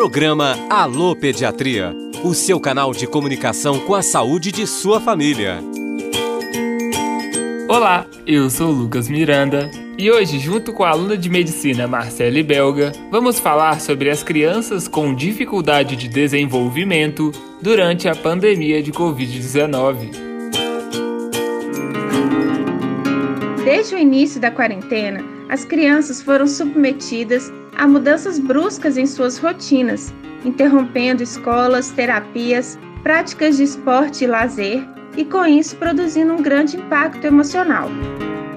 Programa Alô Pediatria, o seu canal de comunicação com a saúde de sua família. Olá, eu sou Lucas Miranda e hoje, junto com a aluna de medicina Marcele Belga, vamos falar sobre as crianças com dificuldade de desenvolvimento durante a pandemia de Covid-19. Desde o início da quarentena, as crianças foram submetidas a mudanças bruscas em suas rotinas, interrompendo escolas, terapias, práticas de esporte e lazer, e com isso produzindo um grande impacto emocional.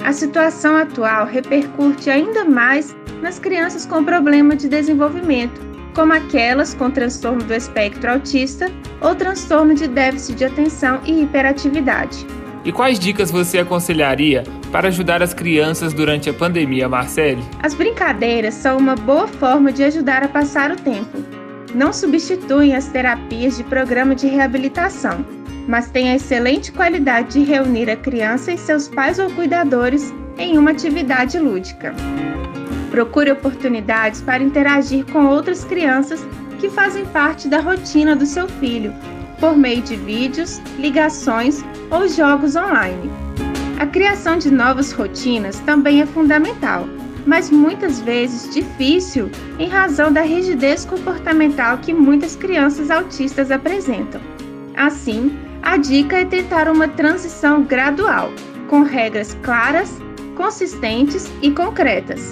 A situação atual repercute ainda mais nas crianças com problema de desenvolvimento, como aquelas com transtorno do espectro autista ou transtorno de déficit de atenção e hiperatividade. E quais dicas você aconselharia para ajudar as crianças durante a pandemia, Marcele? As brincadeiras são uma boa forma de ajudar a passar o tempo. Não substituem as terapias de programa de reabilitação, mas têm a excelente qualidade de reunir a criança e seus pais ou cuidadores em uma atividade lúdica. Procure oportunidades para interagir com outras crianças que fazem parte da rotina do seu filho, por meio de vídeos, ligações ou jogos online. A criação de novas rotinas também é fundamental, mas muitas vezes difícil em razão da rigidez comportamental que muitas crianças autistas apresentam. Assim, a dica é tentar uma transição gradual, com regras claras, consistentes e concretas.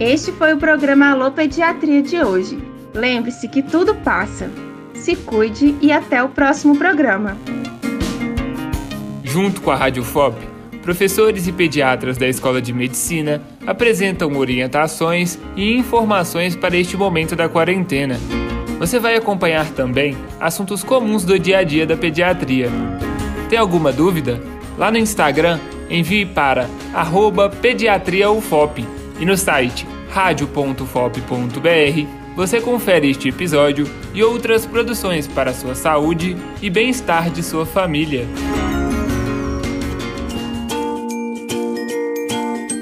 Este foi o programa Alô Pediatria de hoje. Lembre-se que tudo passa. Se cuide e até o próximo programa. Junto com a Rádio FOP, professores e pediatras da Escola de Medicina apresentam orientações e informações para este momento da quarentena. Você vai acompanhar também assuntos comuns do dia a dia da pediatria. Tem alguma dúvida? Lá no Instagram, envie para pediatriaufop e no site radio.fop.br você confere este episódio e outras produções para a sua saúde e bem-estar de sua família.